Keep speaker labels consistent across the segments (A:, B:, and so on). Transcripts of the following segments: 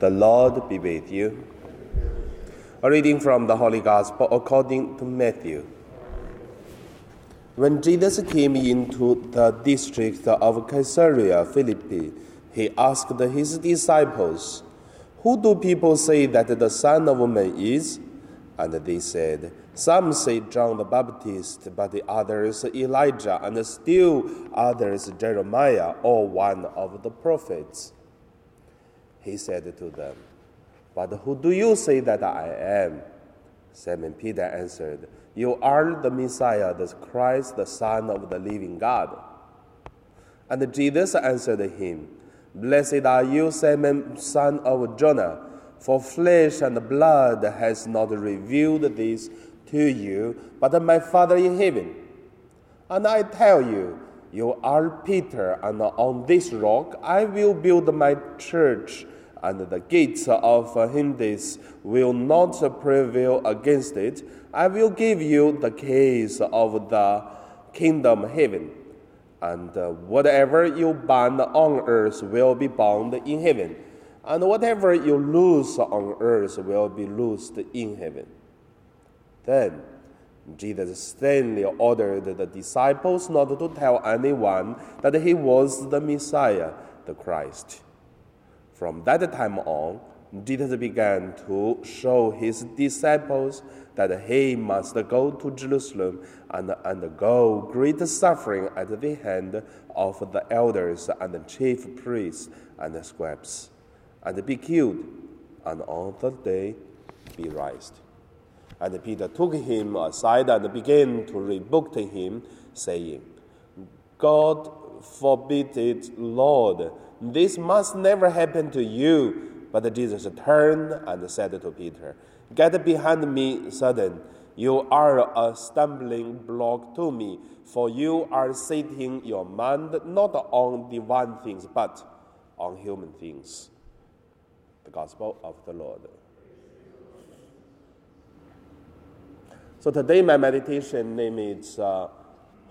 A: The Lord be with you. A reading from the Holy Gospel according to Matthew. When Jesus came into the district of Caesarea Philippi, he asked his disciples, Who do people say that the Son of Man is? And they said, Some say John the Baptist, but the others Elijah, and still others Jeremiah, or one of the prophets. He said to them, But who do you say that I am? Simon Peter answered, You are the Messiah, the Christ, the Son of the living God. And Jesus answered him, Blessed are you, Simon, son of Jonah, for flesh and blood has not revealed this to you, but my Father in heaven. And I tell you, you are Peter, and on this rock I will build my church and the gates of Hades will not prevail against it. I will give you the keys of the kingdom heaven. And whatever you bind on earth will be bound in heaven, and whatever you loose on earth will be loosed in heaven. Then Jesus sternly ordered the disciples not to tell anyone that he was the Messiah, the Christ. From that time on, Jesus began to show his disciples that he must go to Jerusalem and undergo great suffering at the hand of the elders and the chief priests and the scribes, and be killed, and on the day be raised. And Peter took him aside and began to rebuke him, saying, God forbid it, Lord this must never happen to you. But Jesus turned and said to Peter, Get behind me, Satan. You are a stumbling block to me, for you are setting your mind not on divine things, but on human things. The Gospel of the Lord. So today, my meditation name is uh,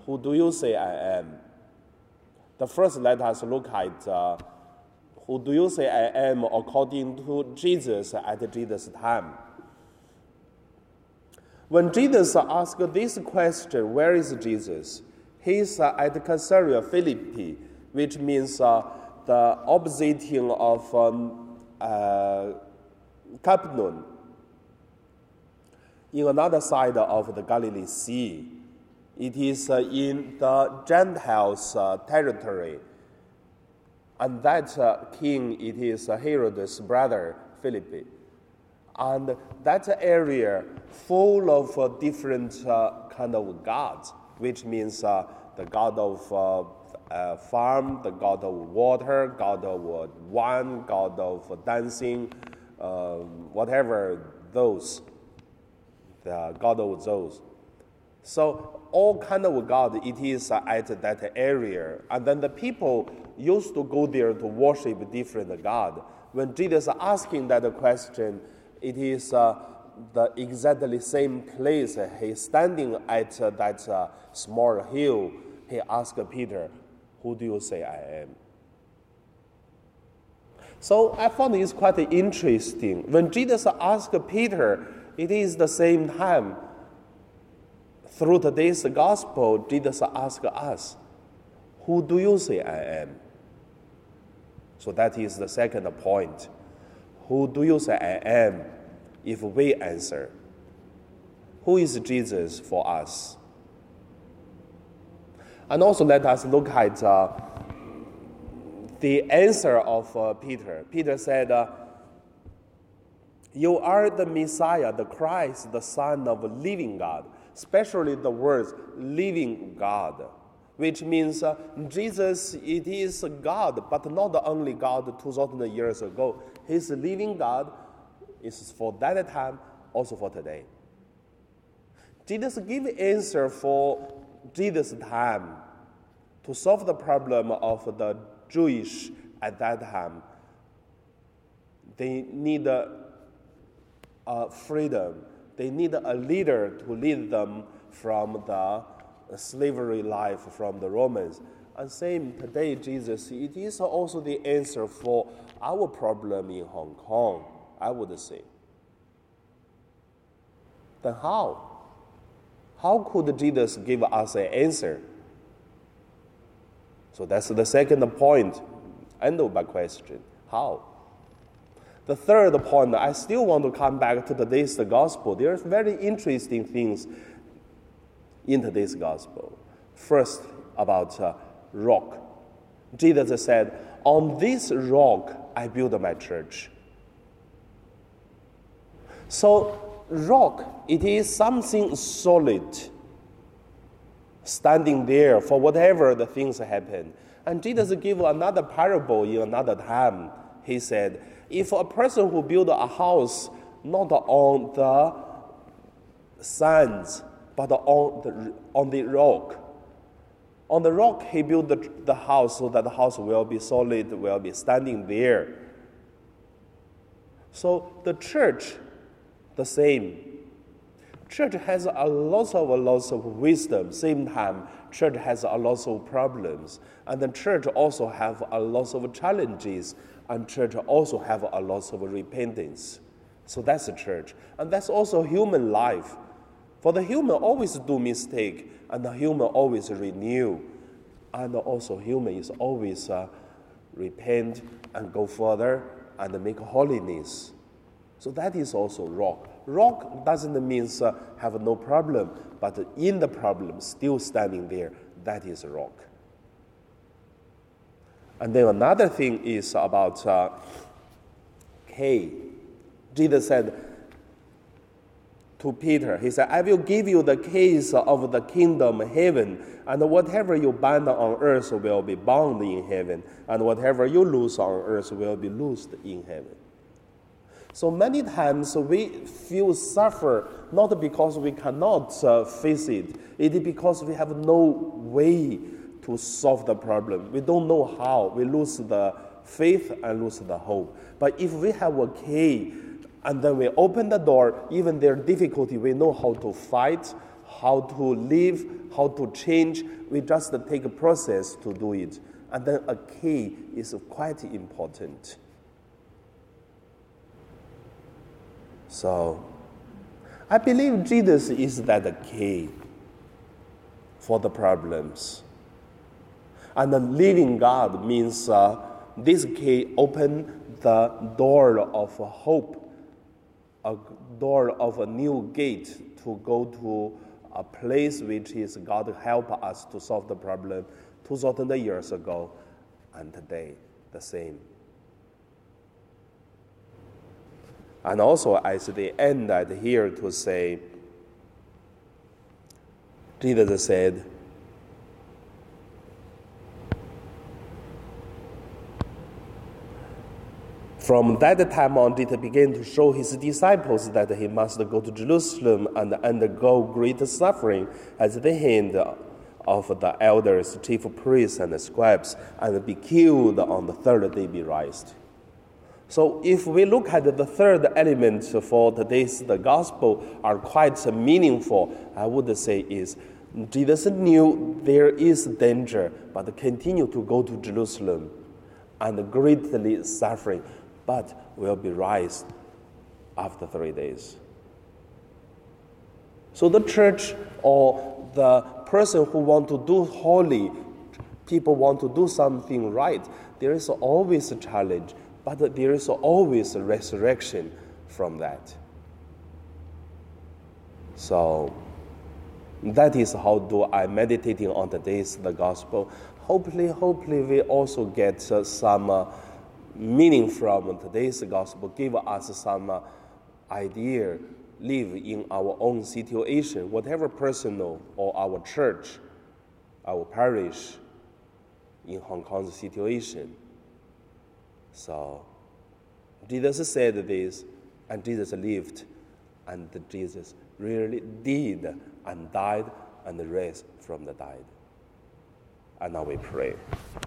A: Who Do You Say I Am? The first, let us look at uh, who do you say I am according to Jesus at Jesus' time? When Jesus asked this question, where is Jesus? He's uh, at Caesarea Philippi, which means uh, the opposite of um, uh, Capernaum, in another side of the Galilee Sea. It is in the Gentiles' uh, territory. And that uh, king, it is Herod's brother, Philip. And that area full of uh, different kind of gods, which means the god of uh, farm, the god of water, god of wine, god of dancing, uh, whatever those, the god of those. So all kind of God it is at that area, and then the people used to go there to worship different God. When Jesus asking that question, it is uh, the exactly same place. He's standing at uh, that uh, small hill. He asked Peter, "Who do you say I am?" So I found this quite interesting. When Jesus asked Peter, it is the same time through today's gospel, Jesus asks us, Who do you say I am? So that is the second point. Who do you say I am? If we answer, Who is Jesus for us? And also let us look at uh, the answer of uh, Peter. Peter said, uh, You are the Messiah, the Christ, the Son of living God especially the words living God, which means uh, Jesus, it is God, but not the only God 2,000 years ago. His living God is for that time, also for today. Jesus give answer for Jesus' time to solve the problem of the Jewish at that time. They need uh, freedom they need a leader to lead them from the slavery life from the Romans. And same today, Jesus, it is also the answer for our problem in Hong Kong, I would say. Then how? How could Jesus give us an answer? So that's the second point. End of my question. How? The third point, I still want to come back to today's gospel. There's very interesting things in today's gospel. First, about uh, rock. Jesus said, On this rock I build my church. So, rock, it is something solid, standing there for whatever the things happen. And Jesus gave another parable in another time. He said, If a person who build a house not on the sands, but on the, on the rock, on the rock, he built the, the house so that the house will be solid, will be standing there. So the church, the same. Church has a lot of a lot of wisdom. Same time, church has a lot of problems, and the church also have a lot of challenges, and church also have a lot of repentance. So that's the church, and that's also human life. For the human always do mistake, and the human always renew, and also human is always uh, repent and go further and make holiness. So that is also rock. Rock doesn't mean uh, have no problem, but in the problem, still standing there, that is rock. And then another thing is about uh, K. Jesus said, to Peter. He said, I will give you the keys of the kingdom of heaven, and whatever you bind on earth will be bound in heaven, and whatever you loose on earth will be loosed in heaven. So many times we feel suffer not because we cannot uh, face it, it is because we have no way to solve the problem. We don't know how. We lose the faith and lose the hope. But if we have a key, and then we open the door, even their difficulty, we know how to fight, how to live, how to change. We just take a process to do it. And then a key is quite important. So, I believe Jesus is that key for the problems. And the living God means uh, this key open the door of hope a door of a new gate to go to a place which is God help us to solve the problem 2000 years ago and today the same. And also at the end, I'd here to say, Jesus said, From that time on, Jesus began to show his disciples that he must go to Jerusalem and undergo great suffering at the hand of the elders, chief priests, and scribes, and be killed on the third day be raised. So, if we look at the third element for today's the gospel are quite meaningful, I would say is Jesus knew there is danger, but continue to go to Jerusalem and greatly suffering but will be raised after three days. So the church or the person who want to do holy, people want to do something right, there is always a challenge, but there is always a resurrection from that. So that is how do I meditating on today's the gospel. Hopefully, hopefully we also get uh, some. Uh, meaning from today's gospel give us some uh, idea live in our own situation whatever personal or our church our parish in hong kong's situation so jesus said this and jesus lived and jesus really did and died and raised from the dead. And now we pray